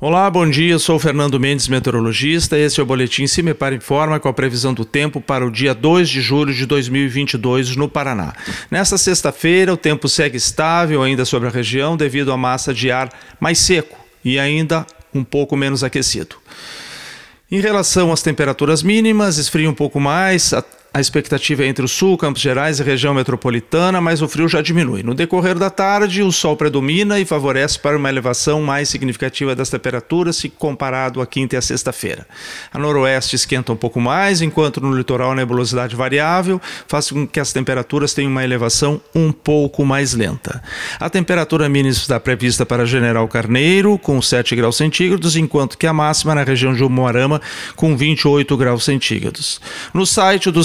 Olá, bom dia. Sou Fernando Mendes, meteorologista. Esse é o boletim Cimepar Informa com a previsão do tempo para o dia 2 de julho de 2022 no Paraná. Nesta sexta-feira, o tempo segue estável ainda sobre a região devido à massa de ar mais seco e ainda um pouco menos aquecido. Em relação às temperaturas mínimas, esfria um pouco mais, a expectativa é entre o sul, Campos Gerais e região metropolitana, mas o frio já diminui. No decorrer da tarde, o sol predomina e favorece para uma elevação mais significativa das temperaturas se comparado a quinta e a sexta-feira. A noroeste esquenta um pouco mais, enquanto no litoral a nebulosidade variável faz com que as temperaturas tenham uma elevação um pouco mais lenta. A temperatura mínima está prevista para General Carneiro, com 7 graus centígrados, enquanto que a máxima na região de Umuarama, com 28 graus centígrados. No site do